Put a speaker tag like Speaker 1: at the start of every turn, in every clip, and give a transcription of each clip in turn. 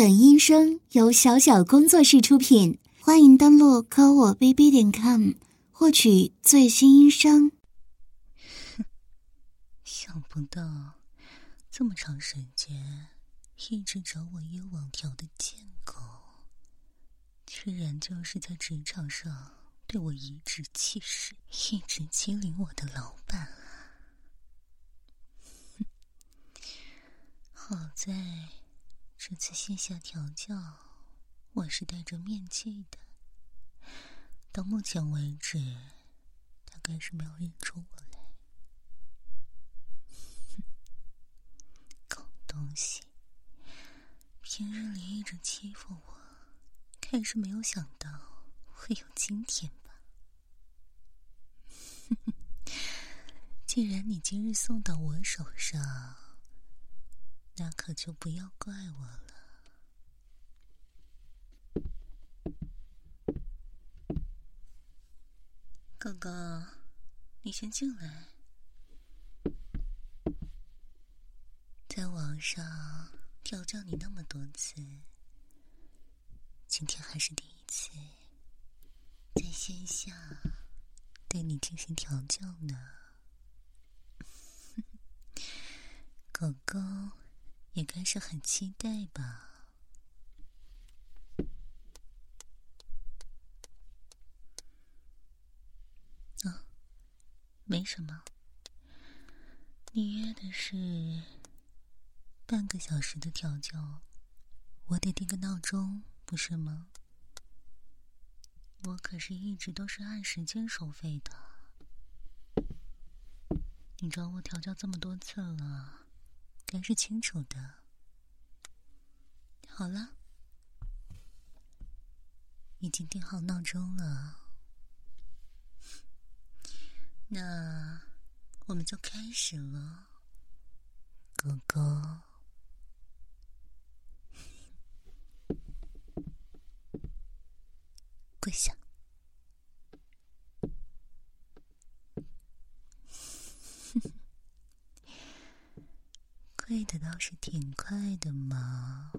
Speaker 1: 本音声由小小工作室出品，欢迎登录科我 bb 点 com 获取最新音声。
Speaker 2: 想不到这么长时间一直找我约网条的贱狗，居然就是在职场上对我颐指气使，一直欺凌我的老板啊！好在。这次线下调教，我是戴着面具的。到目前为止，大概是没有认出我来。狗东西，平日里一直欺负我，看是没有想到会有今天吧？既然你今日送到我手上，那可就不要怪我了，哥哥，你先进来。在网上调教你那么多次，今天还是第一次在线下对你进行调教呢，狗狗。也该是很期待吧？啊，没什么。你约的是半个小时的调教，我得定个闹钟，不是吗？我可是一直都是按时间收费的。你找我调教这么多次了。该是清楚的。好了，已经定好闹钟了，那我们就开始了，哥哥，跪下。跪的倒是挺快的嘛，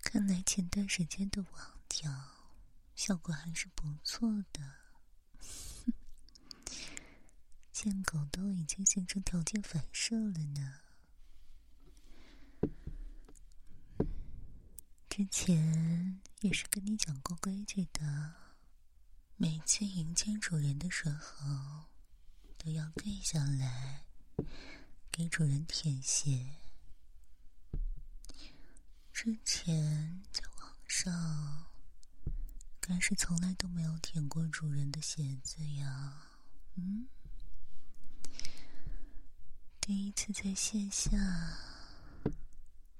Speaker 2: 看来前段时间的网调效果还是不错的。贱狗都已经形成条件反射了呢。之前也是跟你讲过规矩的，每次迎接主人的时候都要跪下来。给主人舔鞋。之前在网上，该是从来都没有舔过主人的鞋子呀。嗯，第一次在线下，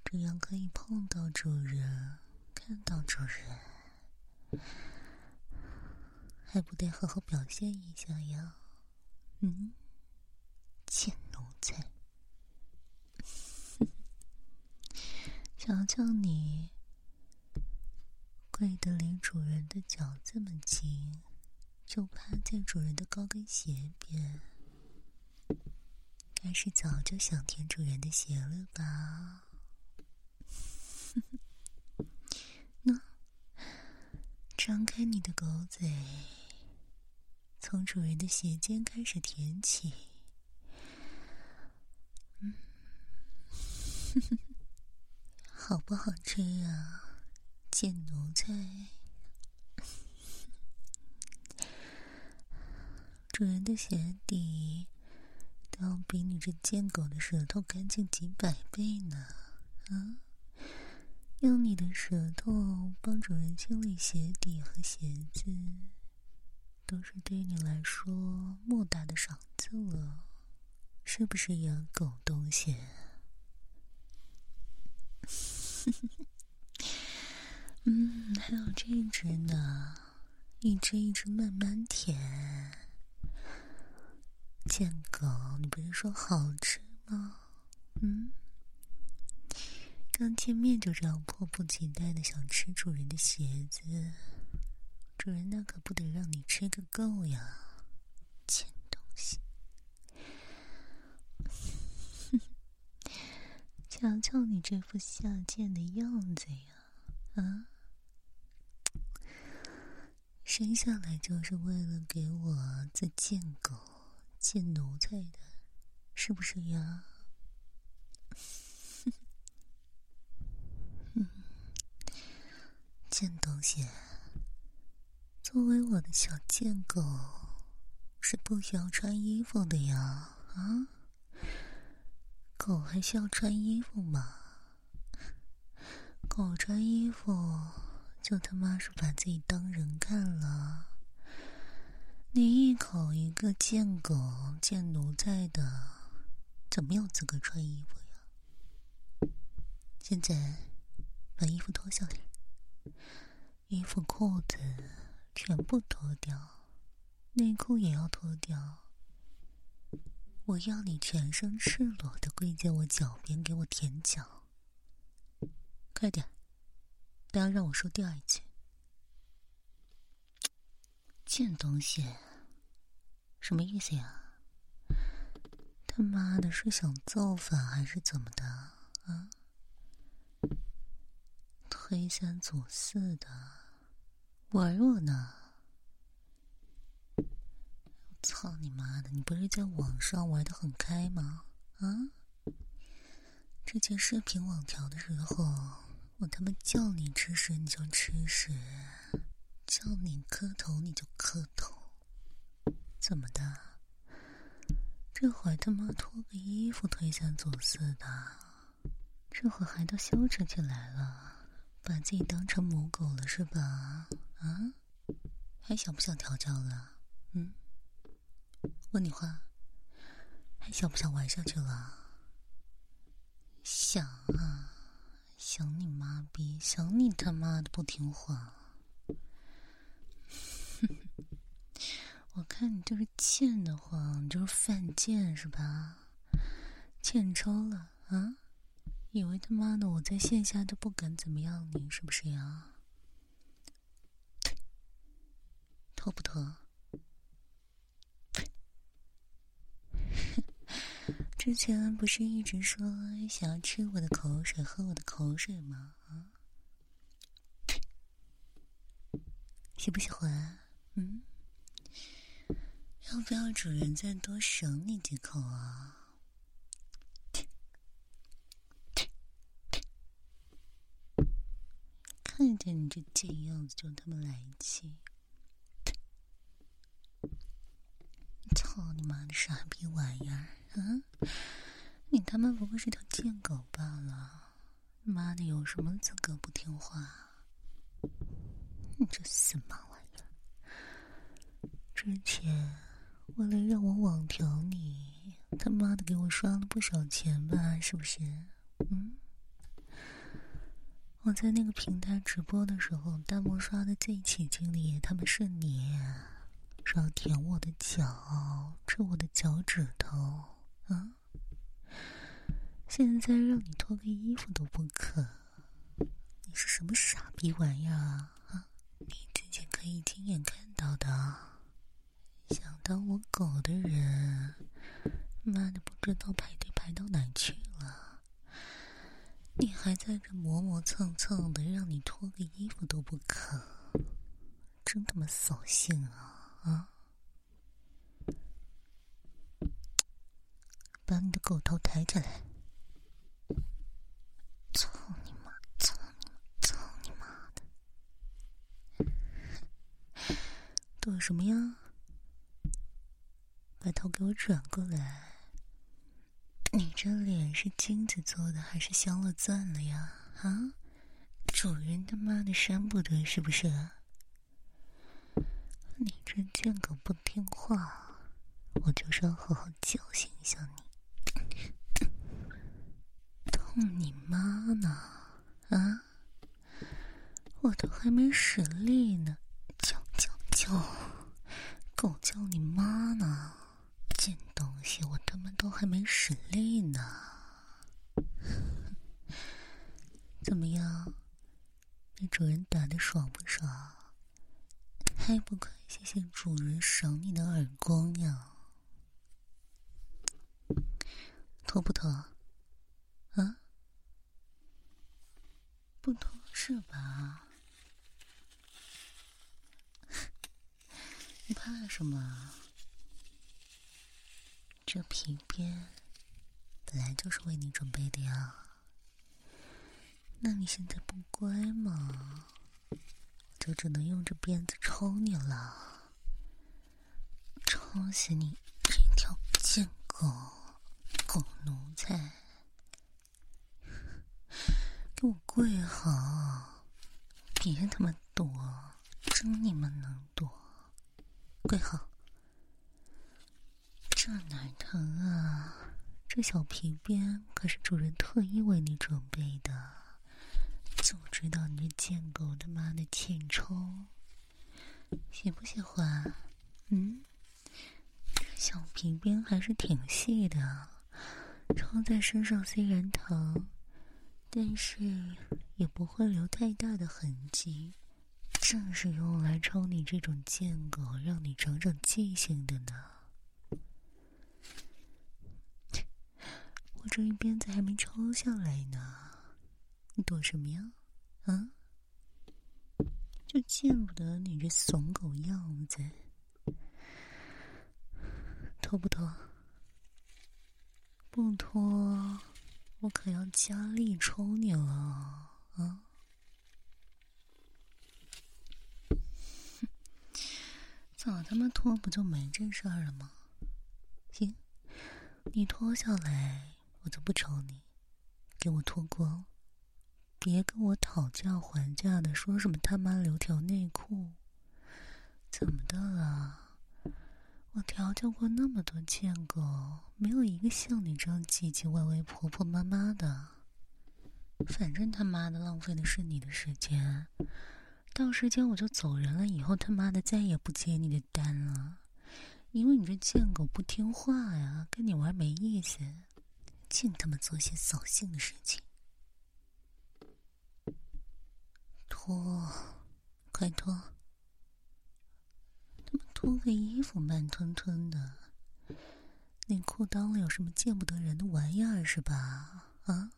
Speaker 2: 这样可以碰到主人，看到主人，还不得好好表现一下呀？嗯，贱奴才。瞧瞧你，跪得离主人的脚这么近，就趴在主人的高跟鞋边，该是早就想舔主人的鞋了吧？那，张开你的狗嘴，从主人的鞋尖开始舔起。嗯。好不好吃啊，贱奴才！主人的鞋底都要比你这贱狗的舌头干净几百倍呢。啊，用你的舌头帮主人清理鞋底和鞋子，都是对你来说莫大的赏赐了，是不是呀，狗东西？哼哼哼嗯，还有这只呢，一只一只慢慢舔。贱狗，你不是说好吃吗？嗯，刚见面就这样迫不及待的想吃主人的鞋子，主人那可不得让你吃个够呀，贱东西！瞧瞧你这副下贱的样子呀啊？生下来就是为了给我做贱狗贱奴才的是不是呀？哼 哼贱东西作为我的小贱狗是不需要穿衣服的呀啊？狗还需要穿衣服吗？狗穿衣服，就他妈是把自己当人看了。你一口一个贱狗、贱奴才的，怎么有资格穿衣服呀？现在把衣服脱下来。衣服、裤子全部脱掉，内裤也要脱掉。我要你全身赤裸的跪在我脚边，给我舔脚。快点，不要让我说第二句。贱东西，什么意思呀？他妈的，是想造反还是怎么的啊？推三阻四的玩我呢！操你妈的！你不是在网上玩的很开吗？啊！之前视频网调的时候，我他妈叫你吃屎你就吃屎，叫你磕头你就磕头，怎么的？这会他妈脱个衣服推三阻四的，这会还都羞耻起来了。把自己当成母狗了是吧？啊，还想不想调教了？嗯，问你话，还想不想玩下去了？想啊，想你妈逼，想你他妈的不听话！我看你就是贱的慌，你就是犯贱是吧？欠抽了啊？以为他妈的我在线下都不敢怎么样你，是不是呀？脱不脱？之前不是一直说想要吃我的口水、喝我的口水吗？啊？喜不喜欢？嗯？要不要主人再多赏你几口啊？看见你这贱样子就他妈来气！操你妈的傻逼玩意儿啊！你他妈不过是条贱狗罢了，妈的有什么资格不听话？你这死妈玩意儿！之前为了让我网调你，他妈的给我刷了不少钱吧？是不是？嗯？我在那个平台直播的时候，弹幕刷的最起劲的也他妈是你，说要舔我的脚，吃我的脚趾头，啊！现在让你脱个衣服都不肯，你是什么傻逼玩意儿啊？你自己可以亲眼看到的，想当我狗的人，妈的不知道排队排到哪去了。你还在这磨磨蹭蹭的，让你脱个衣服都不肯，真他妈扫兴啊！啊！把你的狗头抬起来！操你妈！操你妈！操你妈的！躲什么呀？把头给我转过来！你这脸是金子做的还是镶了钻了呀？啊，主人他妈的扇不得是不是？你这贱狗不听话，我就是要好好教训一下你。痛你妈呢？啊，我都还没使力呢，叫叫叫，狗叫你妈呢？贱东西，我他妈都还没使力呢！怎么样，被主人打的爽不爽？还不快谢谢主人赏你的耳光呀？脱不脱？啊？不脱是吧？你怕什么？这皮鞭本来就是为你准备的呀。那你现在不乖嘛，就只能用这鞭子抽你了，抽死你这条贱狗，狗奴才！给我跪好，别他妈躲，真你妈能躲！跪好，这哪疼啊？这小皮鞭可是主人特意为你准备的。就知道你这贱狗他妈的欠抽，喜不喜欢？嗯，小皮鞭还是挺细的，抽在身上虽然疼，但是也不会留太大的痕迹，正是用来抽你这种贱狗，让你长长记性的呢。我这一鞭子还没抽下来呢。你躲什么呀？啊！就见不得你这怂狗样子，脱不脱？不脱，我可要加力抽你了啊！早他妈脱不就没这事儿了吗？行，你脱下来，我就不抽你，给我脱光。别跟我讨价还价的，说什么他妈留条内裤？怎么的了？我调教过那么多贱狗，没有一个像你这样唧唧歪歪、婆婆妈妈的。反正他妈的浪费的是你的时间，到时间我就走人了。以后他妈的再也不接你的单了，因为你这贱狗不听话呀，跟你玩没意思，净他妈做些扫兴的事情。脱，快脱！脱个衣服慢吞吞的，内裤裆里有什么见不得人的玩意儿是吧？啊！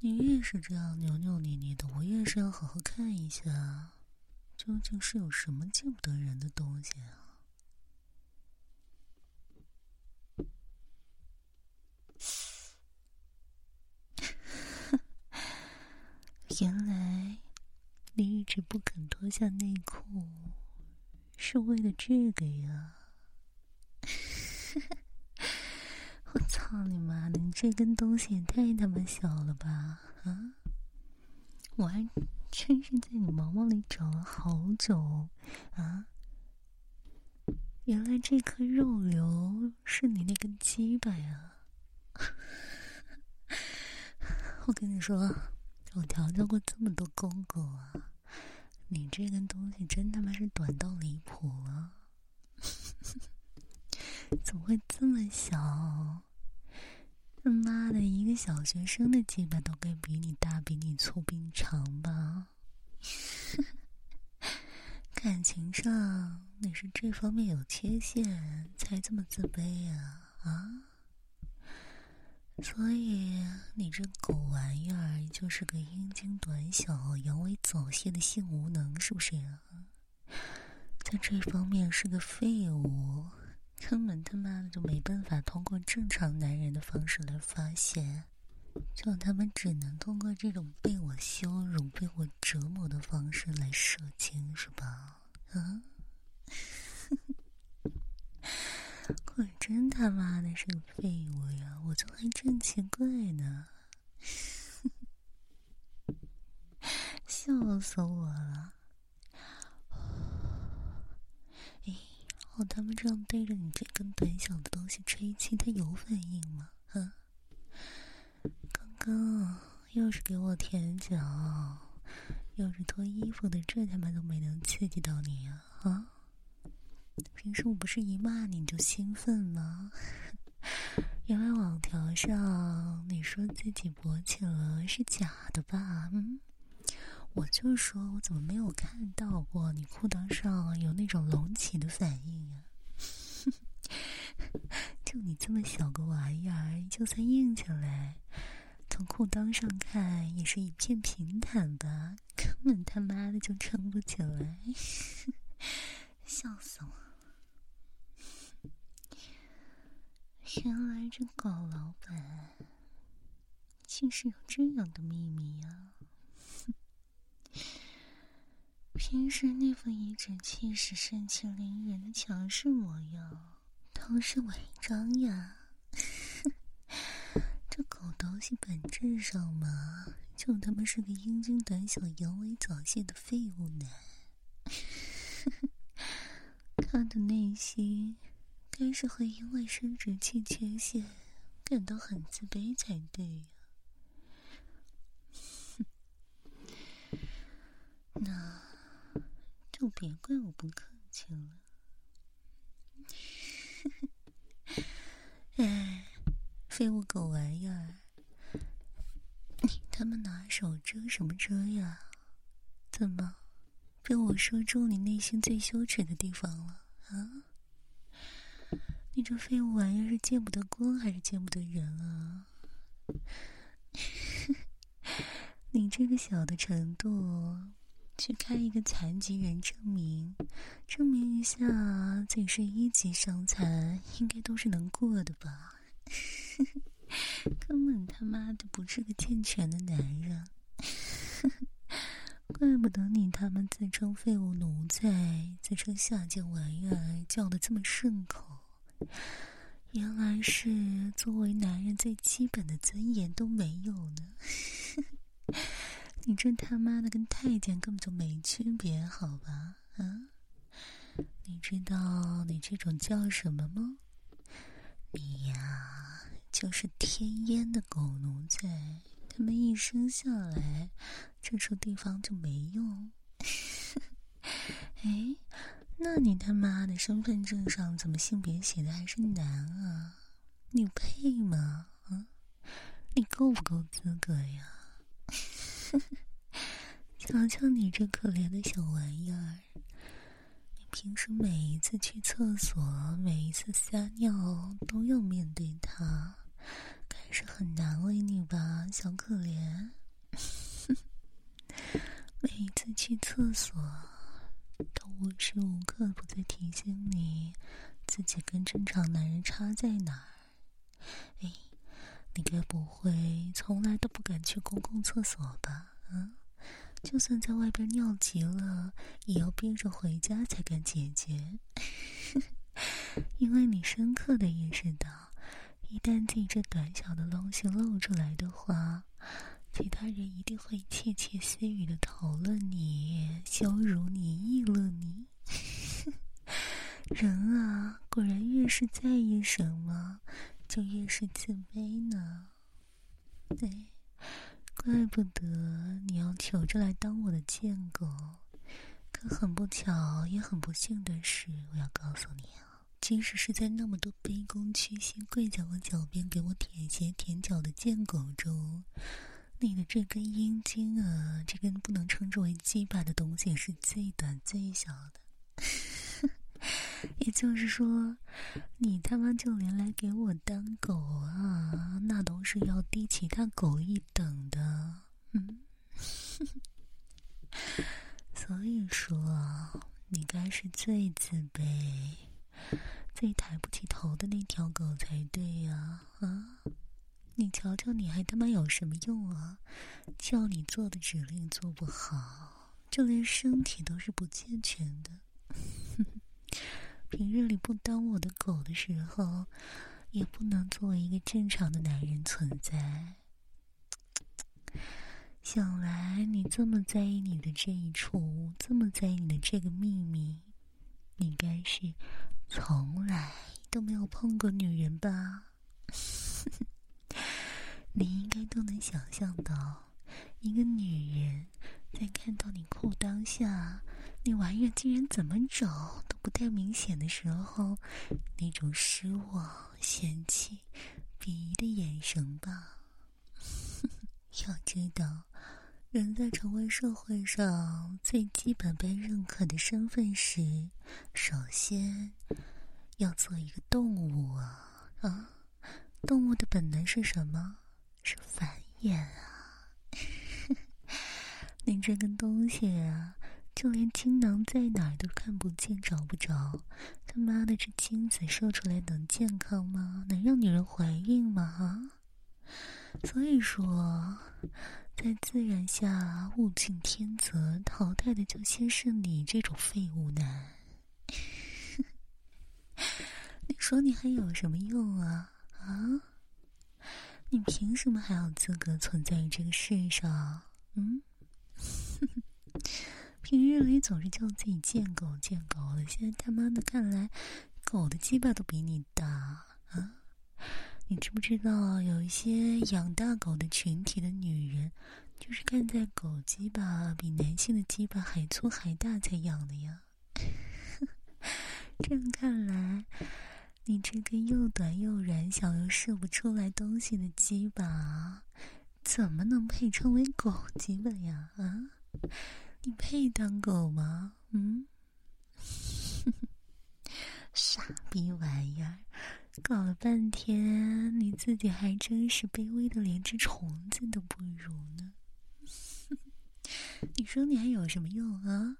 Speaker 2: 你越是这样扭扭捏捏的，我越是要好好看一下，究竟是有什么见不得人的东西啊！原来。你一直不肯脱下内裤，是为了这个呀？我操你妈的！你这根东西也太他妈小了吧！啊！我还真是在你毛毛里找了好久啊！原来这颗肉瘤是你那根鸡巴呀！我跟你说。我调教过这么多公狗啊，你这根东西真他妈是短到离谱了！怎么会这么小？他妈的，一个小学生的鸡巴都该比你大、比你粗、比你长吧？感情上你是这方面有缺陷，才这么自卑呀？啊？所以你这狗玩意儿就是个阴茎短小、阳痿早泄的性无能，是不是呀？在这方面是个废物，根本他妈的就没办法通过正常男人的方式来发泄，就他们只能通过这种被我羞辱、被我折磨的方式来射精，是吧？啊？果真他妈的是个废物呀！我就还真奇怪呢，笑死我了！哎，我他妈这样对着你这根短小的东西吹气，它有反应吗？啊？刚刚又是给我舔脚，又是脱衣服的，这他妈都没能刺激到你啊！啊？平时我不是一骂你就兴奋吗？原来网条上你说自己勃起了是假的吧？嗯，我就说我怎么没有看到过你裤裆上有那种隆起的反应呀？就你这么小个玩意儿，就算硬起来，从裤裆上看也是一片平坦吧？根本他妈的就撑不起来。笑死我！原来这狗老板竟是有这样的秘密呀！平时那副颐指气使、盛气凌人的强势模样，都是伪装呀！这狗东西本质上嘛，就他妈是个阴茎胆小、阳痿早泄的废物男。他的内心该是会因为生殖器缺陷感到很自卑才对呀。那就别怪我不客气了。哎，废物狗玩意儿，你他妈拿手遮什么遮呀？怎么？被我说中你内心最羞耻的地方了啊！你这废物玩意儿是见不得光还是见不得人啊？你这个小的程度，去开一个残疾人证明，证明一下自己是一级伤残，应该都是能过的吧？根本他妈的不是个健全的男人。怪不得你他妈自称废物奴才，自称下贱玩意儿，叫的这么顺口。原来是作为男人最基本的尊严都没有呢。你这他妈的跟太监根本就没区别，好吧？啊？你知道你这种叫什么吗？你呀，就是天烟的狗奴才。他们一生下来。这处地方就没用。哎，那你他妈的身份证上怎么性别写的还是男啊？你配吗？啊，你够不够资格呀？瞧瞧你这可怜的小玩意儿，你平时每一次去厕所、每一次撒尿都要面对它，是很难为你吧，小可怜。每一次去厕所，都无时无刻不在提醒你自己跟正常男人差在哪儿。哎，你该不会从来都不敢去公共厕所吧？啊，就算在外边尿急了，也要憋着回家才敢解决。因为你深刻的意识到，一旦自己这短小的东西露出来的话。其他人一定会窃窃私语的讨论你、羞辱你、议论你。人啊，果然越是在意什么，就越是自卑呢。对，怪不得你要求着来当我的贱狗。可很不巧，也很不幸的是，我要告诉你啊，即使是在那么多卑躬屈膝、跪在我脚边给我舔鞋舔脚的贱狗中。你的这根阴茎啊，这根不能称之为鸡巴的东西是最短最小的，也就是说，你他妈就连来给我当狗啊，那都是要低其他狗一等的，嗯，所以说，你该是最自卑、最抬不起头的那条狗才对呀，啊。你瞧瞧，你还他妈有什么用啊？叫你做的指令做不好，就连身体都是不健全的。平日里不当我的狗的时候，也不能作为一个正常的男人存在。想来你这么在意你的这一处，这么在意你的这个秘密，你该是从来都没有碰过女人吧？你应该都能想象到，一个女人在看到你裤裆下那玩意儿竟然怎么找都不太明显的时候，那种失望、嫌弃、鄙夷的眼神吧。要知道，人在成为社会上最基本被认可的身份时，首先要做一个动物啊啊！动物的本能是什么？是繁衍啊！你这个东西啊，就连精囊在哪儿都看不见、找不着。他妈的，这精子射出来能健康吗？能让女人怀孕吗？所以说，在自然下，物竞天择，淘汰的就先是你这种废物男。你说你还有什么用啊？啊？你凭什么还有资格存在于这个世上？嗯？平日里总是叫自己贱狗贱狗的，现在他妈的看来，狗的鸡巴都比你大啊！你知不知道，有一些养大狗的群体的女人，就是看在狗鸡巴比男性的鸡巴还粗还大才养的呀？这样看来，你这根又短又软小又射不出来东西的鸡巴，怎么能配称为狗鸡巴呀？啊？你配当狗吗？嗯，傻逼玩意儿，搞了半天你自己还真是卑微的连只虫子都不如呢。你说你还有什么用啊？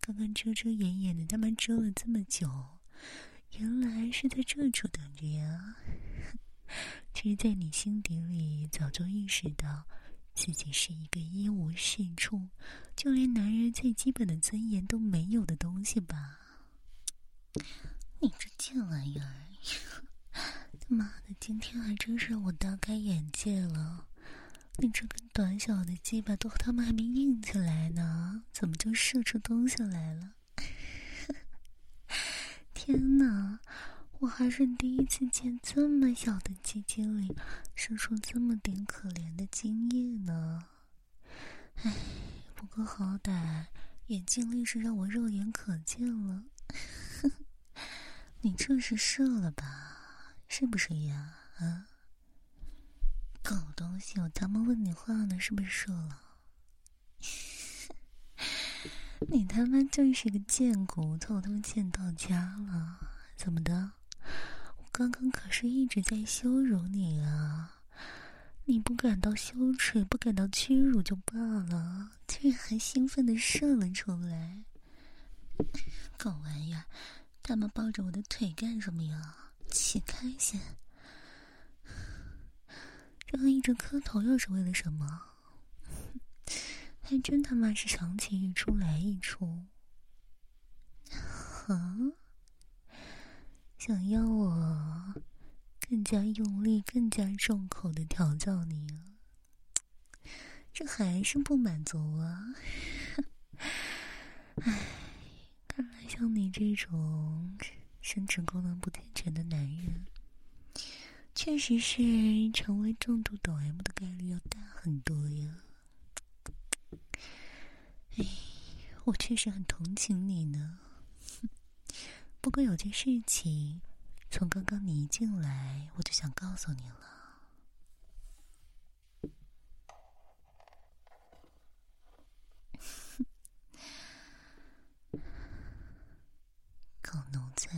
Speaker 2: 刚刚遮遮掩掩的，他妈遮了这么久，原来是在这处等着呀。其实，在你心底里早就意识到。自己是一个一无是处，就连男人最基本的尊严都没有的东西吧？你这贱玩意儿！他 妈的，今天还真是让我大开眼界了。你这根短小的鸡巴都他妈还没硬起来呢，怎么就射出东西来了？天哪！我还是第一次见这么小的鸡精里生出这么点可怜的精液呢。唉，不过好歹也尽力是让我肉眼可见了。你这是射了吧？是不是呀？啊？狗东西，我他妈问你话呢，是不是射了？你他妈就是个贱骨头，他妈贱到家了，怎么的？我刚刚可是一直在羞辱你啊！你不感到羞耻、不感到屈辱就罢了，竟然还兴奋的射了出来！狗玩意儿，他们抱着我的腿干什么呀？起开先！这样一直磕头又是为了什么？还真他妈是长情一出来一出！啊！想要我更加用力、更加重口的调教你啊？这还是不满足啊！唉，看来像你这种生殖功能不健全的男人，确实是成为重度抖 M 的概率要大很多呀。唉，我确实很同情你呢。不过有件事情，从刚刚你一进来，我就想告诉你了。狗奴才，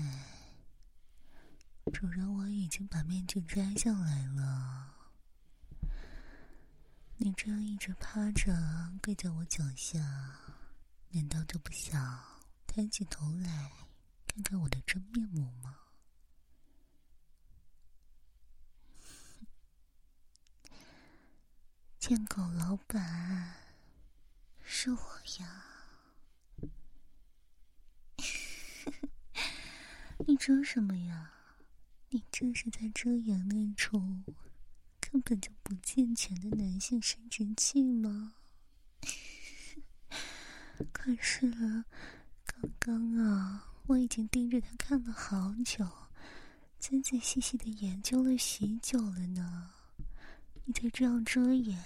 Speaker 2: 主人我已经把面具摘下来了。你这样一直趴着跪在我脚下，难道就不想抬起头来？看看我的真面目吗？贱狗老板，是我呀！你遮什么呀？你这是在遮掩那种根本就不健全的男性生殖器吗？可是刚刚啊。我已经盯着他看了好久，仔仔细细的研究了许久了呢。你再这样遮掩，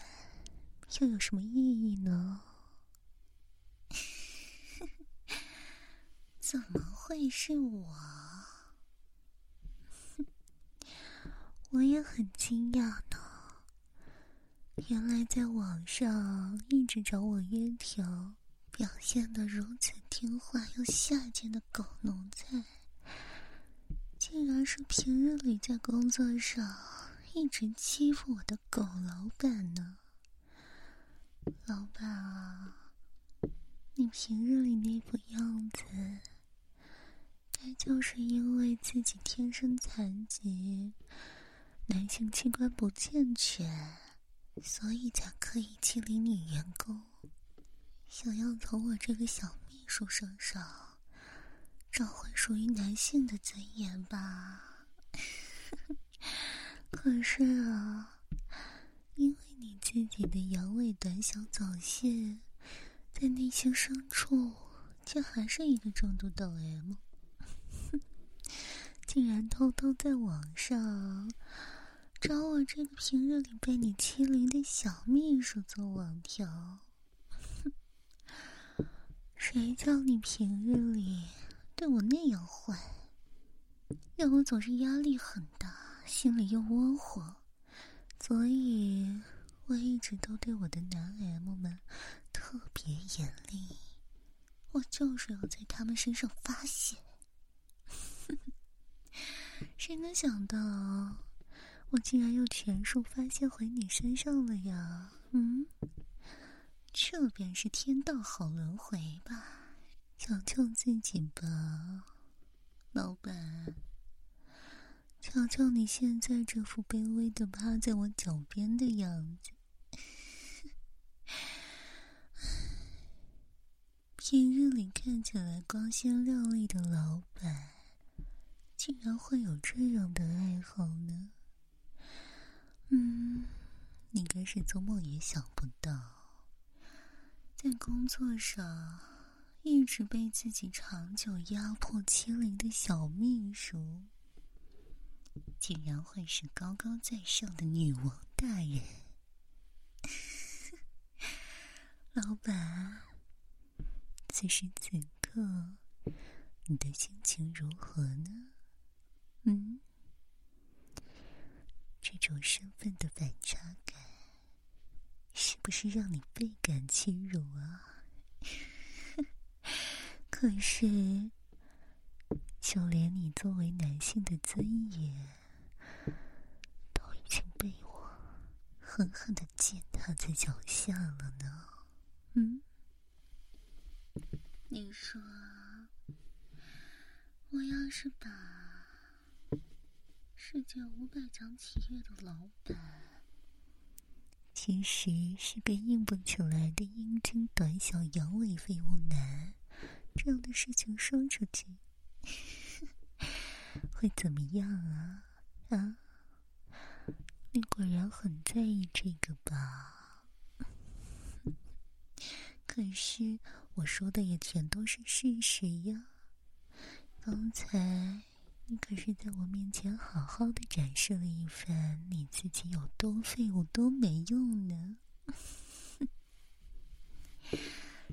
Speaker 2: 又有什么意义呢？怎么会是我？我也很惊讶呢。原来在网上一直找我约条。表现的如此听话又下贱的狗奴才，竟然是平日里在工作上一直欺负我的狗老板呢！老板啊，你平日里那副样子，该就是因为自己天生残疾，男性器官不健全，所以才刻意欺凌女员工，想要从我这个小秘书身上找回属于男性的尊严吧？可是啊，因为你自己的阳痿短小早泄。在内心深处，却还是一个重度抖 M，竟然偷偷在网上找我这个平日里被你欺凌的小秘书做网条。哼谁叫你平日里对我那样坏，让我总是压力很大，心里又窝火，所以。我一直都对我的男 M 们特别严厉，我就是要在他们身上发泄。谁能想到，我竟然又全数发泄回你身上了呀？嗯，这便是天道好轮回吧？求求自己吧，老板。瞧瞧你现在这副卑微的趴在我脚边的样子。平日里看起来光鲜亮丽的老板，竟然会有这样的爱好呢？嗯，你该是做梦也想不到，在工作上一直被自己长久压迫欺凌的小秘书，竟然会是高高在上的女王大人。老板。此时此刻，你的心情如何呢？嗯，这种身份的反差感，是不是让你倍感屈辱啊？可是，就连你作为男性的尊严，都已经被我狠狠的践踏在脚下了呢。嗯。你说，我要是把世界五百强企业的老板，其实是个硬不起来的阴茎短小阳痿废物男，这样的事情说出去，会怎么样啊？啊？你果然很在意这个吧？可是。我说的也全都是事实呀！刚才你可是在我面前好好的展示了一番你自己有多废物、多没用呢。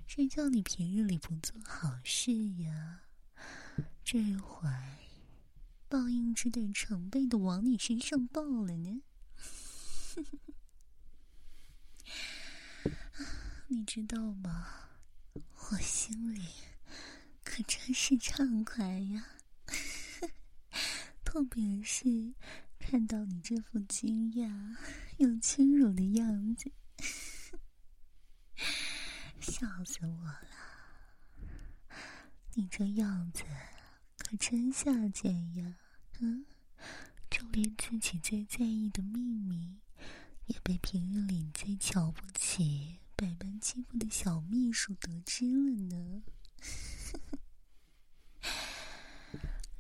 Speaker 2: 谁叫你平日里不做好事呀？这会报应只得成倍的往你身上报了呢！你知道吗？我心里可真是畅快呀，特别是看到你这副惊讶又屈辱的样子，笑死我了！你这样子可真下贱呀，嗯，就连自己最在意的秘密，也被平日里最瞧不起。百般欺负的小秘书得知了呢，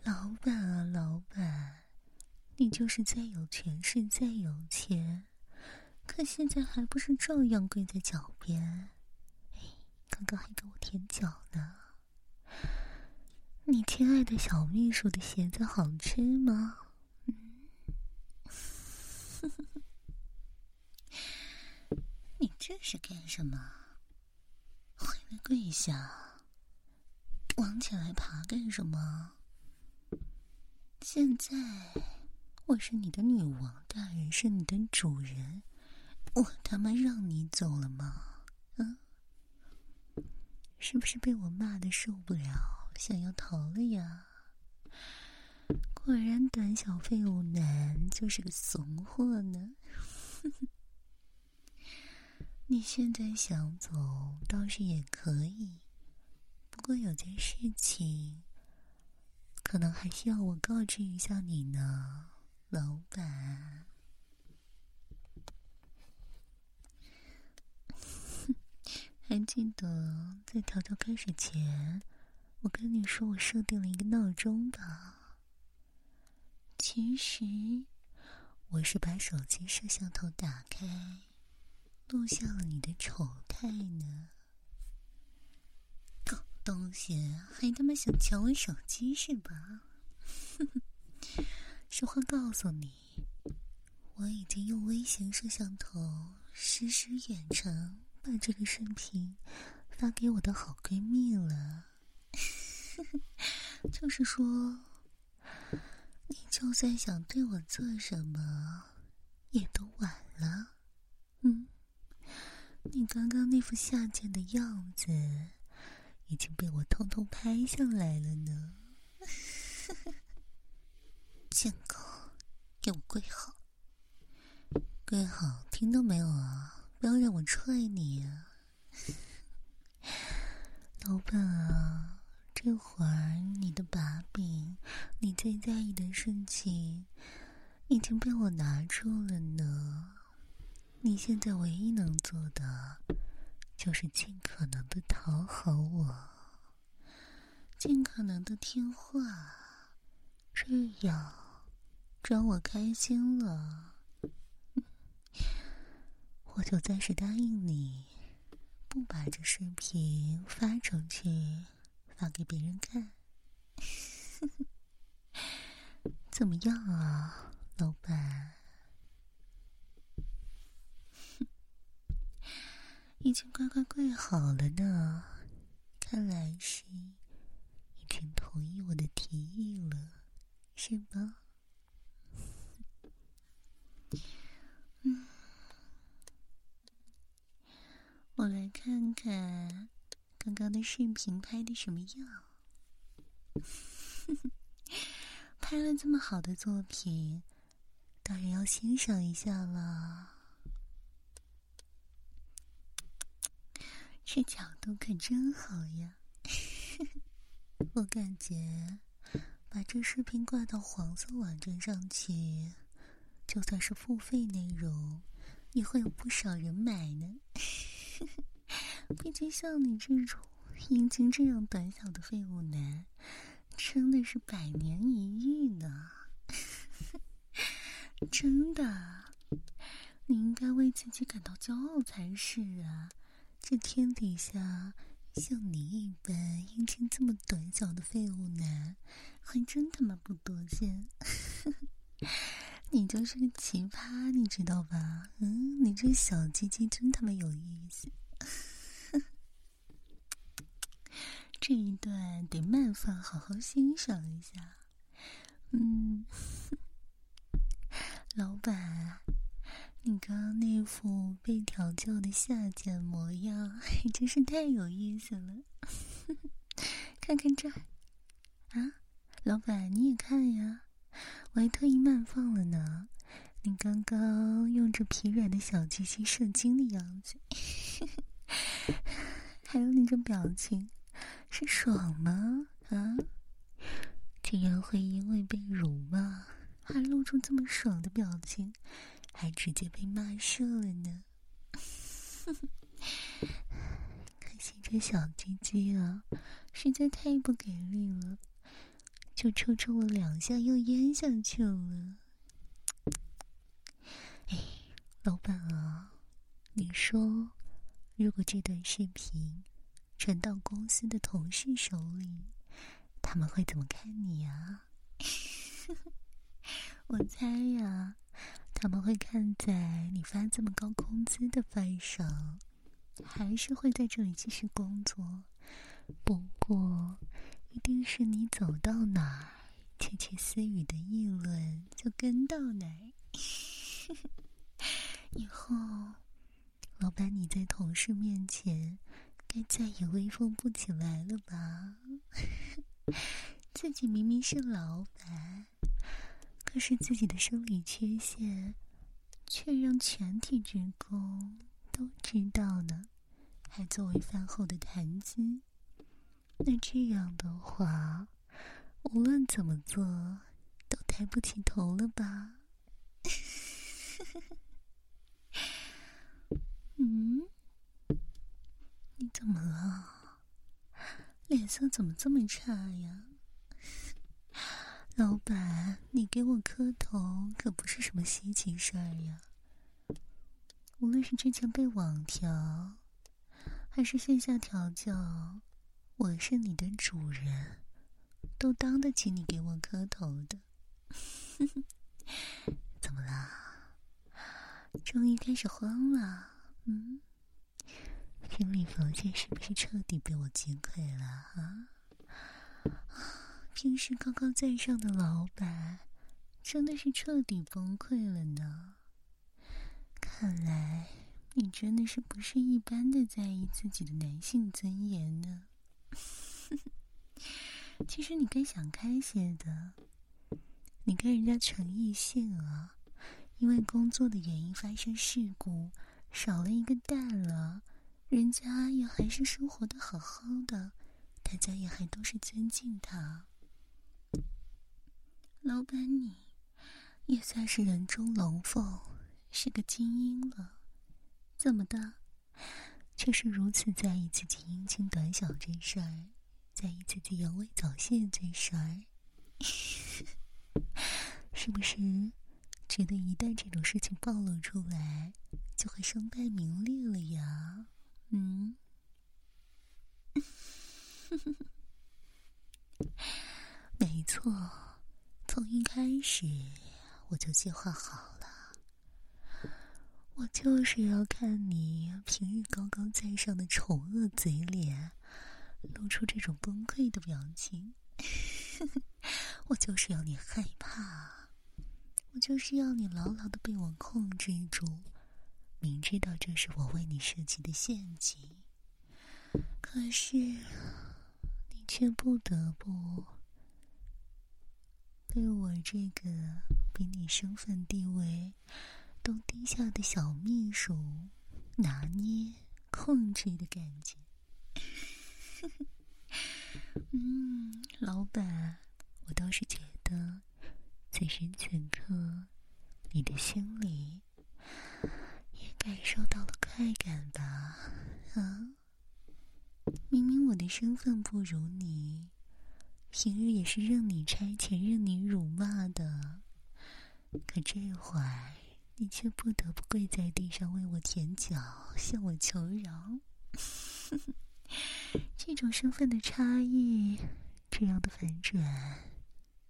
Speaker 2: 老板啊，老板，你就是再有权势、再有钱，可现在还不是照样跪在脚边？哎，刚刚还给我舔脚呢。你亲爱的小秘书的鞋子好吃吗？嗯 你这是干什么？回来跪下，往起来爬干什么？现在我是你的女王大人，是你的主人，我他妈让你走了吗？嗯，是不是被我骂的受不了，想要逃了呀？果然，短小废物男就是个怂货呢。你现在想走倒是也可以，不过有件事情，可能还需要我告知一下你呢，老板。还记得在调教开始前，我跟你说我设定了一个闹钟吧？其实，我是把手机摄像头打开，录下了你的丑态呢。东西，还他妈想抢我手机是吧？实话告诉你，我已经用微型摄像头实时远程把这个视频发给我的好闺蜜了。就是说。你就算想对我做什么，也都晚了。嗯，你刚刚那副下贱的样子已经被我偷偷拍下来了呢。贱狗，给我跪好！跪好，听到没有啊？不要让我踹你啊！老板啊！这会儿你的把柄，你最在意的事情，已经被我拿住了呢。你现在唯一能做的，就是尽可能的讨好我，尽可能的听话，这样，只要我开心了，我就暂时答应你，不把这视频发出去。发给别人看，怎么样啊，老板？已经乖乖跪好了呢，看来是已经同意我的提议了，是吧？嗯，我来看看。刚刚的视频拍的什么样？拍了这么好的作品，当然要欣赏一下了。这角度可真好呀！我感觉把这视频挂到黄色网站上去，就算是付费内容，也会有不少人买呢。毕竟像你这种阴茎这样短小的废物男，真的是百年一遇呢。真的，你应该为自己感到骄傲才是啊！这天底下像你一般阴茎这么短小的废物男，还真他妈不多见。你就是个奇葩，你知道吧？嗯，你这小鸡鸡真他妈有意思。这一段得慢放，好好欣赏一下。嗯，老板，你刚刚那副被调教的下贱模样，真是太有意思了。看看这，啊，老板你也看呀，我还特意慢放了呢。你刚刚用着疲软的小鸡鸡射精的样子，还有你这表情。是爽吗？啊！竟然会因为被辱骂，还露出这么爽的表情，还直接被骂射了呢！可惜这小鸡鸡啊，实在太不给力了，就抽抽了两下又咽下去了。哎，老板啊，你说，如果这段视频……传到公司的同事手里，他们会怎么看你呀？我猜呀，他们会看在你发这么高工资的份上，还是会在这里继续工作。不过，一定是你走到哪儿，窃窃私语的议论就跟到哪儿。以后，老板你在同事面前。该再也威风不起来了吧？自己明明是老板，可是自己的生理缺陷却让全体职工都知道呢，还作为饭后的谈资。那这样的话，无论怎么做，都抬不起头了吧？嗯，你怎么了？脸色怎么这么差呀？老板，你给我磕头可不是什么稀奇事儿呀。无论是之前被网调，还是线下调教，我是你的主人，都当得起你给我磕头的。怎么了？终于开始慌了？嗯？心理防线是不是彻底被我击溃了？啊？平时高高在上的老板，真的是彻底崩溃了呢。看来你真的是不是一般的在意自己的男性尊严呢？其实你该想开些的，你跟人家陈奕迅啊，因为工作的原因发生事故，少了一个蛋了，人家也还是生活的好好的，大家也还都是尊敬他。老板你，也算是人中龙凤。是个精英了，怎么的？却是如此在意自己阴茎短小这事儿，在意自己阳痿早泄这事儿，是不是觉得一旦这种事情暴露出来，就会身败名裂了呀？嗯，没错，从一开始我就计划好了。我就是要看你平日高高在上的丑恶嘴脸，露出这种崩溃的表情。我就是要你害怕，我就是要你牢牢的被我控制住，明知道这是我为你设计的陷阱，可是你却不得不被我这个比你身份地位。都低下的小秘书，拿捏、控制的感觉。嗯，老板，我倒是觉得，此时此刻，你的心里也感受到了快感吧？啊，明明我的身份不如你，平日也是任你差遣、任你辱骂的，可这会儿。你却不得不跪在地上为我舔脚，向我求饶。这种身份的差异，这样的反转，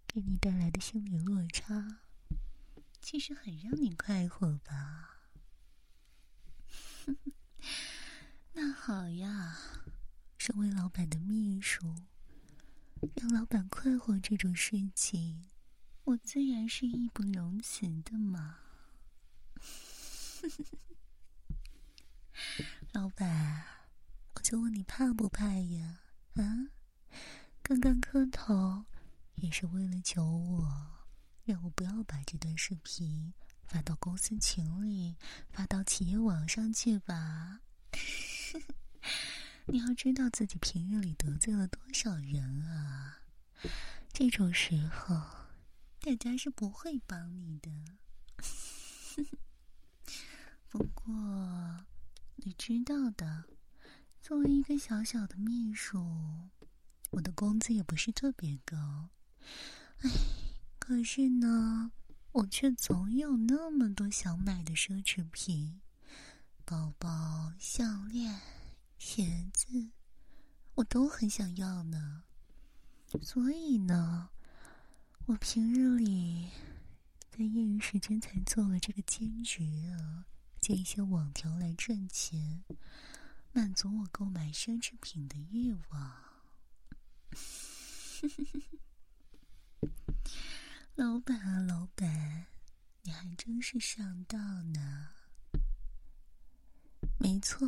Speaker 2: 给你带来的心理落差，其实很让你快活吧？那好呀，身为老板的秘书，让老板快活这种事情，我自然是义不容辞的嘛。老板，我就问你怕不怕呀？啊，刚刚磕头也是为了求我，让我不要把这段视频发到公司群里，发到企业网上去吧？你要知道自己平日里得罪了多少人啊！这种时候，大家是不会帮你的。不过，你知道的，作为一个小小的秘书，我的工资也不是特别高。哎，可是呢，我却总有那么多想买的奢侈品，包包、项链、鞋子，我都很想要呢。所以呢，我平日里在业余时间才做了这个兼职啊。接一些网条来赚钱，满足我购买奢侈品的欲望。老板啊，老板，你还真是上当呢。没错，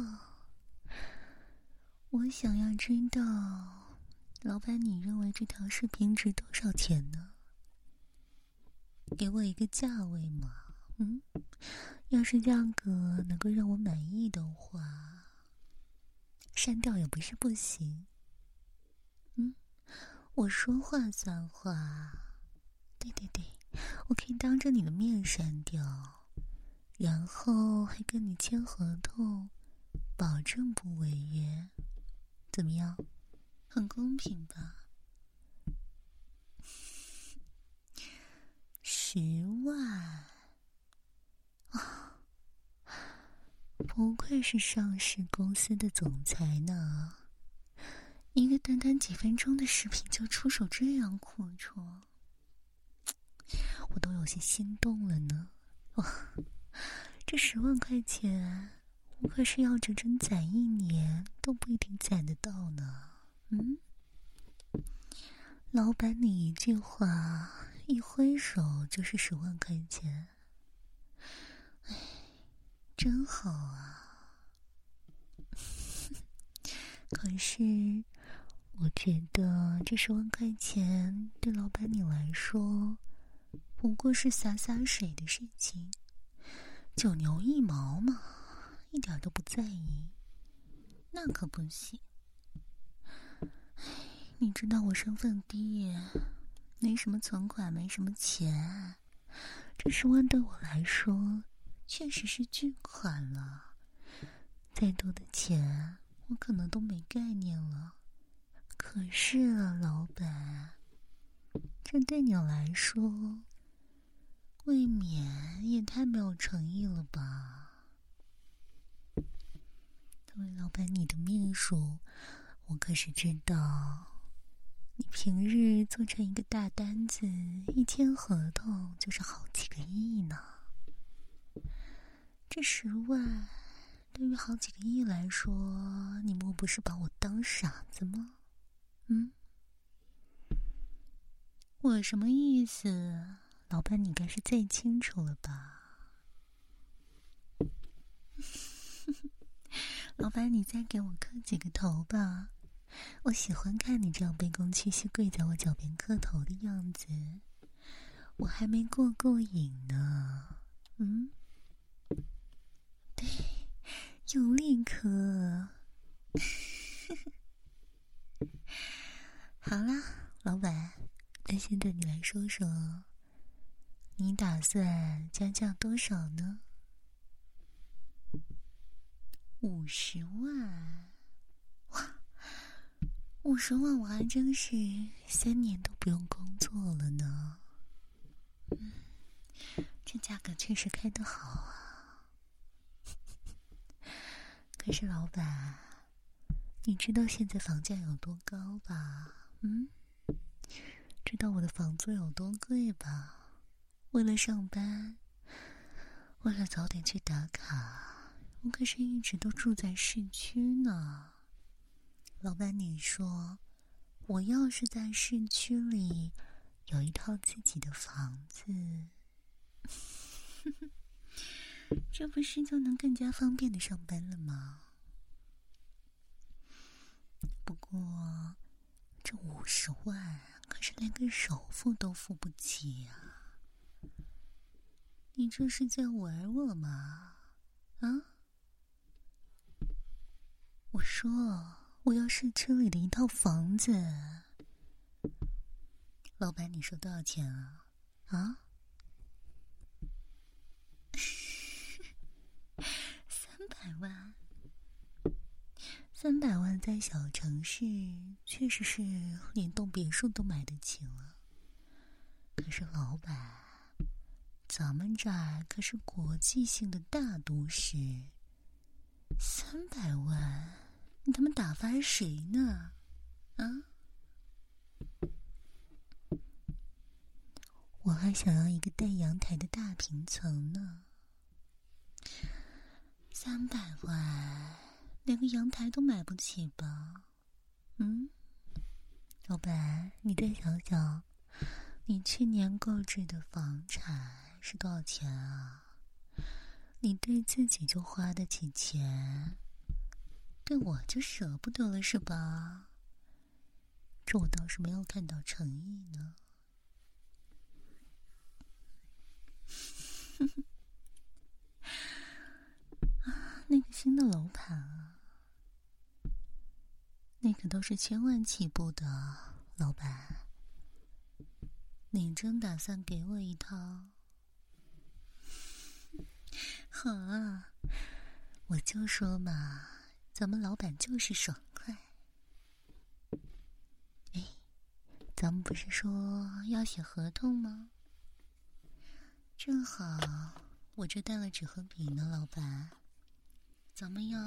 Speaker 2: 我想要知道，老板，你认为这条视频值多少钱呢？给我一个价位嘛。嗯。要是价格能够让我满意的话，删掉也不是不行。嗯我说话算话。对对对，我可以当着你的面删掉，然后还跟你签合同，保证不违约。怎么样？很公平吧？十万啊！不愧是上市公司的总裁呢。一个短短几分钟的视频就出手这样阔绰，我都有些心动了呢。哇，这十万块钱，可是要整整攒一年都不一定攒得到呢。嗯，老板，你一句话，一挥手就是十万块钱，哎，真好啊。可是。我觉得这十万块钱对老板你来说不过是洒洒水的事情，九牛一毛嘛，一点都不在意。那可不行。你知道我身份低，没什么存款，没什么钱，这十万对我来说确实是巨款了。再多的钱，我可能都没概念了。可是啊，老板，这对你来说，未免也太没有诚意了吧？作为老板，你的秘书，我可是知道，你平日做成一个大单子，一签合同就是好几个亿呢。这十万，对于好几个亿来说，你莫不是把我当傻子吗？嗯，我什么意思？老板，你该是最清楚了吧？老板，你再给我磕几个头吧，我喜欢看你这样卑躬屈膝跪在我脚边磕头的样子，我还没过过瘾呢。嗯，对，用力磕。好啦，老板，那现在你来说说，你打算加价多少呢？五十万，哇，五十万我还真是三年都不用工作了呢。嗯，这价格确实开得好啊。可是老板，你知道现在房价有多高吧？嗯，知道我的房租有多贵吧？为了上班，为了早点去打卡，我可是一直都住在市区呢。老板，你说，我要是在市区里有一套自己的房子，这不是就能更加方便的上班了吗？不过。这五十万可是连个首付都付不起呀！你这是在玩我吗？啊？我说我要市区里的一套房子，老板，你说多少钱啊？啊？三百万。三百万在小城市确实是连栋别墅都买得起了，可是老板，咱们这儿可是国际性的大都市，三百万，你他妈打发谁呢？啊？我还想要一个带阳台的大平层呢，三百万。连个阳台都买不起吧？嗯，老板，你再想想，你去年购置的房产是多少钱啊？你对自己就花得起钱，对我就舍不得了是吧？这我倒是没有看到诚意呢。啊，那个新的楼盘啊！那可都是千万起步的，老板，你真打算给我一套？好啊，我就说嘛，咱们老板就是爽快。哎，咱们不是说要写合同吗？正好我这带了纸和笔呢，老板，咱们要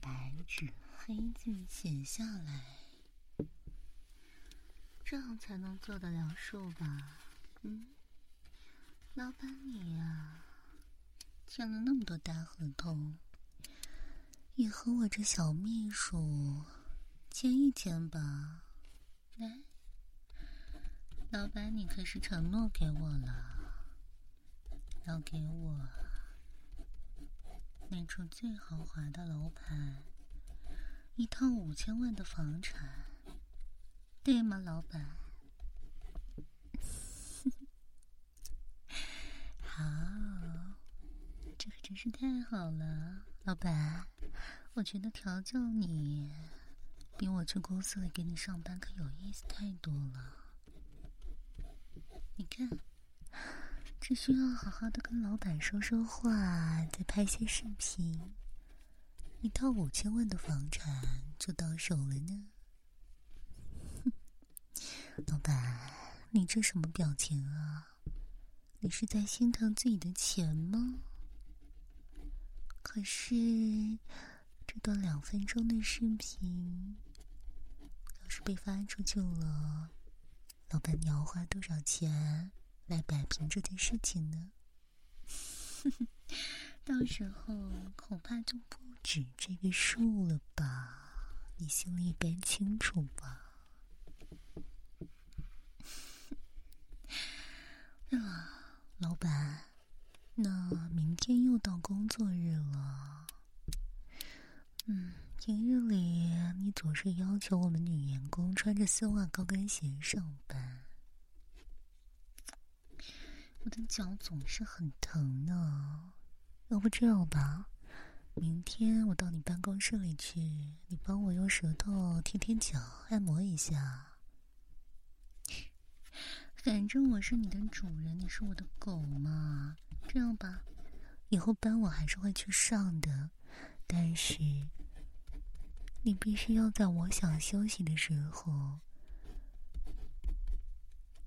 Speaker 2: 白纸黑字写下来，这样才能做得了数吧？嗯，老板你呀，签了那么多大合同，也和我这小秘书见一见吧，来。老板，你可是承诺给我了，要给我那处最豪华的楼盘，一套五千万的房产，对吗，老板？好，这可真是太好了，老板，我觉得调教你比我去公司里给你上班可有意思太多了。你看，只需要好好的跟老板说说话，再拍些视频，一套五千万的房产就到手了呢。老板，你这什么表情啊？你是在心疼自己的钱吗？可是这段两分钟的视频，要是被发出去了。老板，你要花多少钱来摆平这件事情呢？到时候恐怕就不止这个数了吧？你心里该清楚吧？啊，老板，那明天又到工作日了。嗯。平日里，你总是要求我们女员工穿着丝袜高跟鞋上班，我的脚总是很疼呢。要不这样吧，明天我到你办公室里去，你帮我用舌头舔舔脚，按摩一下。反正我是你的主人，你是我的狗嘛。这样吧，以后班我还是会去上的，但是。你必须要在我想休息的时候，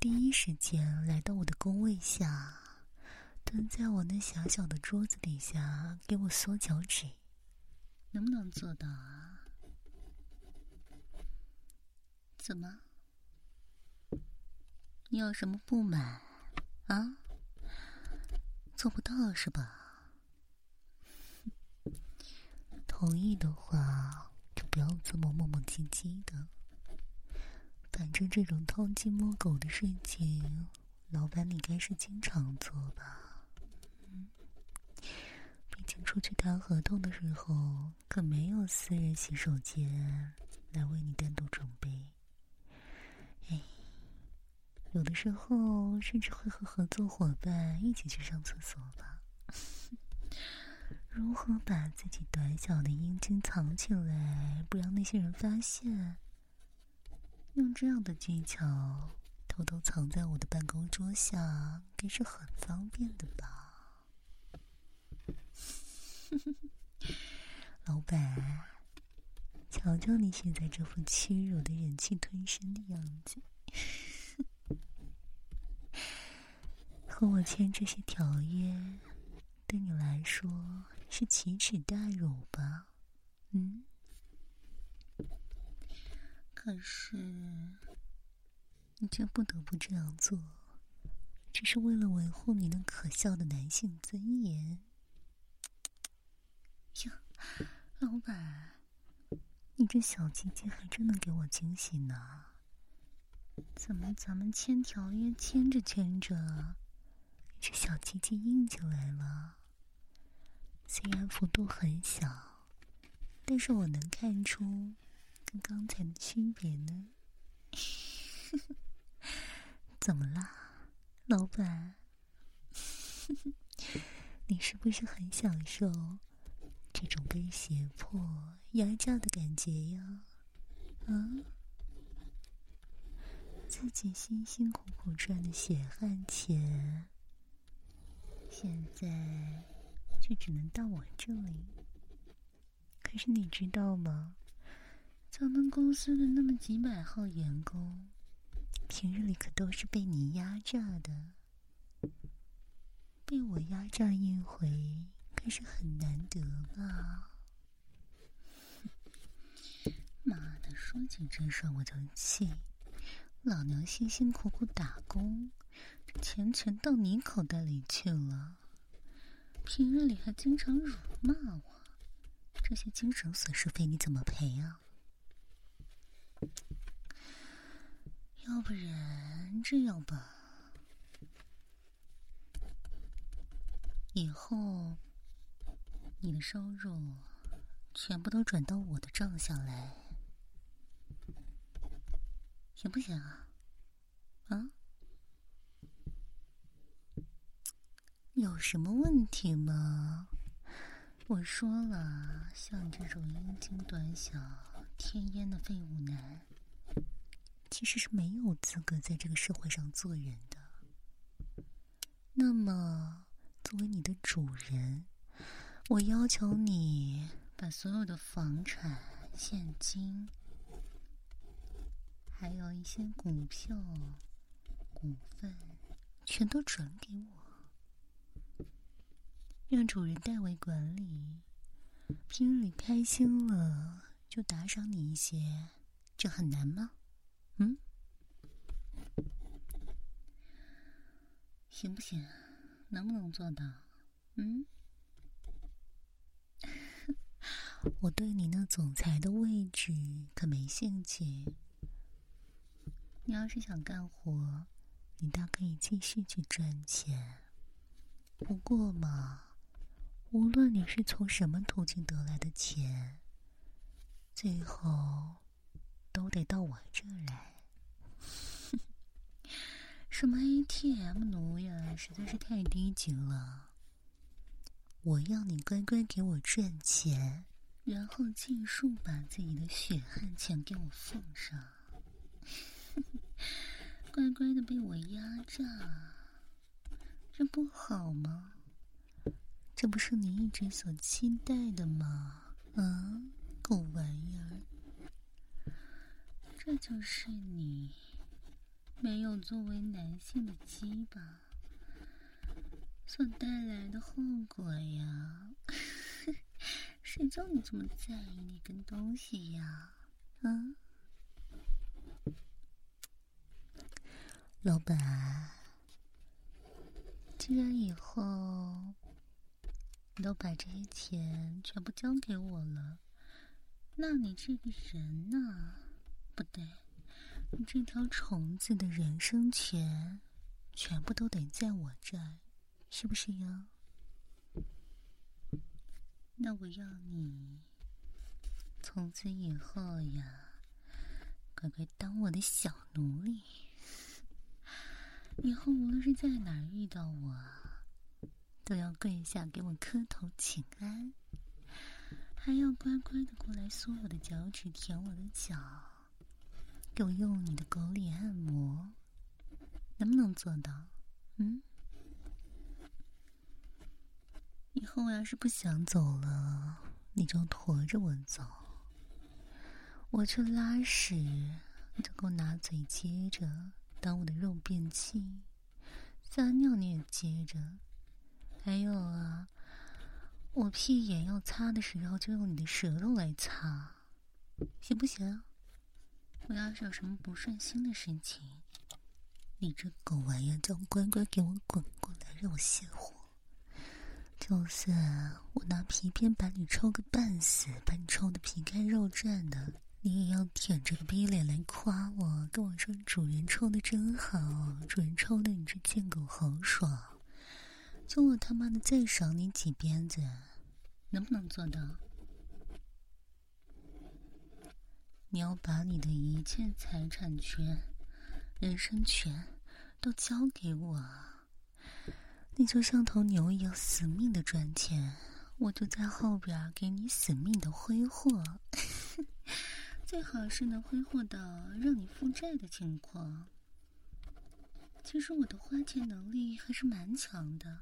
Speaker 2: 第一时间来到我的工位下，蹲在我那小小的桌子底下给我缩脚趾，能不能做到啊？怎么？你有什么不满啊？做不到是吧？同意的话。就不要这么磨磨唧唧的，反正这种偷鸡摸狗的事情，老板你该是经常做吧？嗯，毕竟出去谈合同的时候，可没有私人洗手间来为你单独准备。哎，有的时候甚至会和合作伙伴一起去上厕所吧。如何把自己短小的阴茎藏起来，不让那些人发现？用这样的技巧偷偷藏在我的办公桌下，该是很方便的吧？老板，瞧瞧你现在这副屈辱的忍气吞声的样子，和我签这些条约，对你来说？是奇耻大辱吧？嗯，可是你却不得不这样做，只是为了维护你那可笑的男性尊严。呀，老板，你这小鸡鸡还真能给我惊喜呢！怎么咱们签条约签着签着，这小鸡鸡硬起来了？虽然幅度很小，但是我能看出跟刚才的区别呢。怎么啦，老板？你是不是很享受这种被胁迫、压榨的感觉呀？啊？自己辛辛苦苦赚的血汗钱，现在却只能到我这里。可是你知道吗？咱们公司的那么几百号员工，平日里可都是被你压榨的。被我压榨一回，可是很难得啊！妈的，说起这事我就气。老娘辛辛苦苦打工，钱全到你口袋里去了。平日里还经常辱骂我，这些精神损失费你怎么赔啊？要不然这样吧，以后你的收入全部都转到我的账下来。行不行啊？啊？有什么问题吗？我说了，像你这种阴茎短小、天烟的废物男，其实是没有资格在这个社会上做人的。那么，作为你的主人，我要求你把所有的房产、现金。还有一些股票、股份，全都转给我，让主人代为管理。平日里开心了，就打赏你一些，这很难吗？嗯，行不行？能不能做到？嗯，我对你那总裁的位置可没兴趣。你要是想干活，你倒可以继续去赚钱。不过嘛，无论你是从什么途径得来的钱，最后都得到我这儿来。什么 ATM 奴呀，实在是太低级了。我要你乖乖给我赚钱，然后尽数把自己的血汗钱给我奉上。乖乖的被我压榨，这不好吗？这不是你一直所期待的吗？啊，狗玩意儿！这就是你没有作为男性的鸡巴所带来的后果呀！谁叫你这么在意那根东西呀？啊？老板，既然以后你都把这些钱全部交给我了，那你这个人呢？不对，你这条虫子的人生权全部都得在我这儿，是不是呀？那我要你从此以后呀，乖乖当我的小奴隶。以后无论是在哪儿遇到我，都要跪下给我磕头请安，还要乖乖的过来缩我的脚趾、舔我的脚，给我用你的狗脸按摩，能不能做到？嗯？以后我要是不想走了，你就驮着我走。我去拉屎，你就给我拿嘴接着。当我的肉便器，撒尿你也接着，还有啊，我屁眼要擦的时候就用你的舌头来擦，行不行？我要是有什么不顺心的事情，你这狗玩意儿就乖乖给我滚过来，让我泄火。就算我拿皮鞭把你抽个半死，把你抽的皮开肉绽的。你也要舔着个逼脸来夸我，跟我说主人抽的真好，主人抽的你这贱狗好爽，就我他妈的再赏你几鞭子，能不能做到？你要把你的一切财产权、人身权都交给我，你就像头牛一样死命的赚钱，我就在后边给你死命的挥霍。最好是能挥霍到让你负债的情况，其实我的花钱能力还是蛮强的，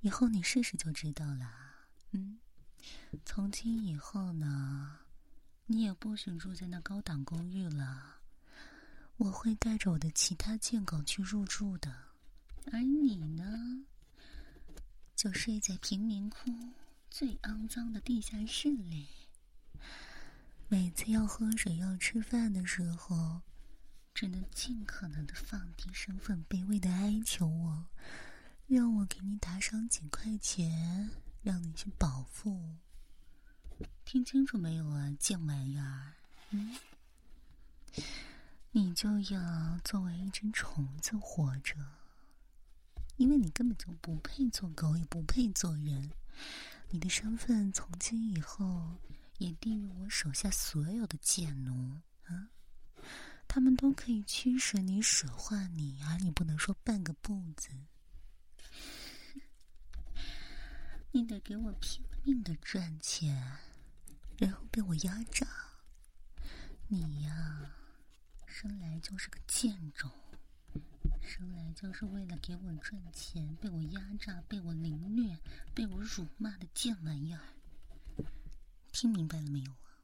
Speaker 2: 以后你试试就知道了。嗯，从今以后呢，你也不许住在那高档公寓了，我会带着我的其他贱狗去入住的，而你呢，就睡在贫民窟最肮脏的地下室里。每次要喝水、要吃饭的时候，只能尽可能的放低身份，卑微的哀求我，让我给你打赏几块钱，让你去保护。听清楚没有啊，贱玩意儿！嗯，你就要作为一只虫子活着，因为你根本就不配做狗，也不配做人。你的身份从今以后。也低于我手下所有的贱奴！他们都可以驱使你、使唤你，而你不能说半个不字。你得给我拼了命的赚钱，然后被我压榨。你呀，生来就是个贱种，生来就是为了给我赚钱，被我压榨、被我凌虐、被我辱骂的贱玩意儿。听明白了没有啊，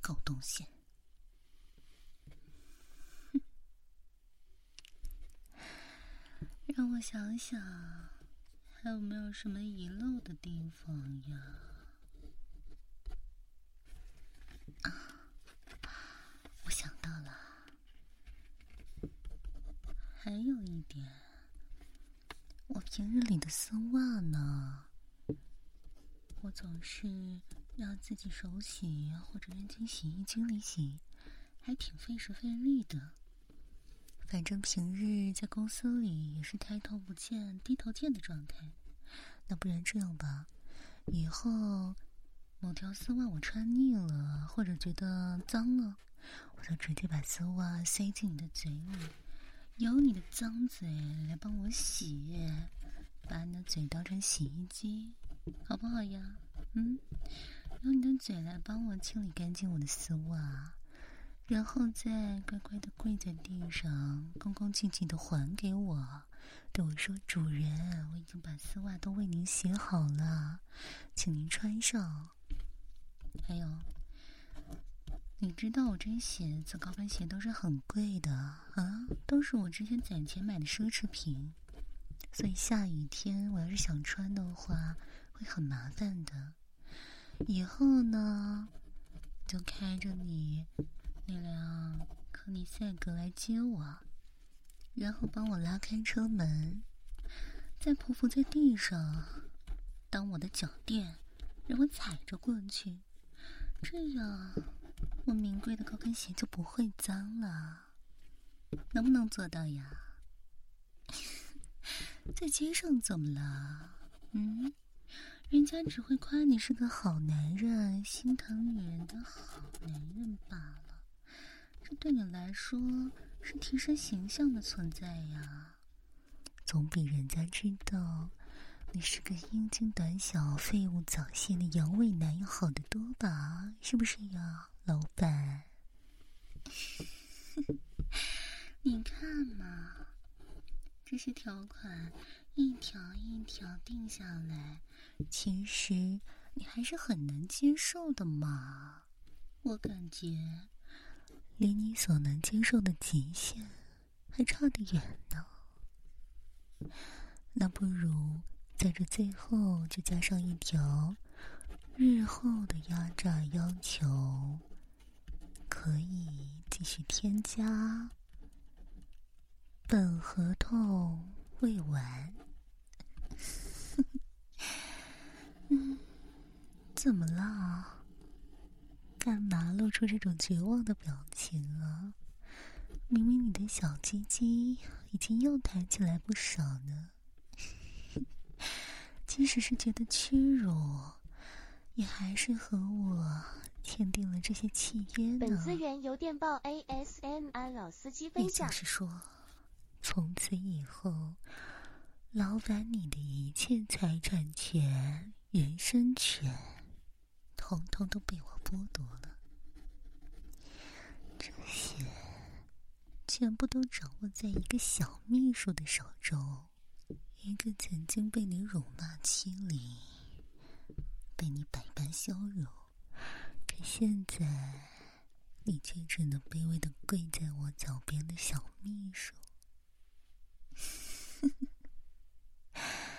Speaker 2: 狗东西！让我想想，还有没有什么遗漏的地方呀？啊，我想到了，还有一点，我平日里的丝袜呢？我总是。要自己手洗或者扔进洗衣机里洗，还挺费时费力的。反正平日在公司里也是抬头不见低头见的状态。那不然这样吧，以后某条丝袜我穿腻了或者觉得脏了，我就直接把丝袜塞进你的嘴里，由你的脏嘴来帮我洗，把你的嘴当成洗衣机，好不好呀？嗯。用你的嘴来帮我清理干净我的丝袜，然后再乖乖的跪在地上，恭恭敬敬的还给我，对我说：“主人，我已经把丝袜都为您洗好了，请您穿上。”还有，你知道我这鞋子、高跟鞋都是很贵的啊，都是我之前攒钱买的奢侈品，所以下雨天我要是想穿的话，会很麻烦的。以后呢，就开着你那辆科尼赛格来接我，然后帮我拉开车门，再匍匐在地上当我的脚垫，让我踩着过去，这样我名贵的高跟鞋就不会脏了。能不能做到呀？在街上怎么了？嗯？人家只会夸你是个好男人，心疼女人的好男人罢了。对你来说是提升形象的存在呀，总比人家知道你是个阴茎短小、废物早泄的阳痿男要好得多吧？是不是呀，老板？你看嘛，这些条款。一条一条定下来，其实你还是很难接受的嘛。我感觉离你所能接受的极限还差得远呢。那不如在这最后就加上一条：日后的压榨要求可以继续添加。本合同未完。嗯，怎么了？干嘛露出这种绝望的表情啊？明明你的小鸡鸡已经又抬起来不少呢。即使是觉得屈辱，也还是和我签订了这些契约呢。
Speaker 3: 本资源由电报 ASMR 老司机分享。
Speaker 2: 也就是说，从此以后。老板，你的一切财产权、人身权，统统都被我剥夺了。这些全部都掌握在一个小秘书的手中一个曾经被你辱骂欺凌被你百般羞辱。可现在你却只能卑微的跪在我脚边的小秘书。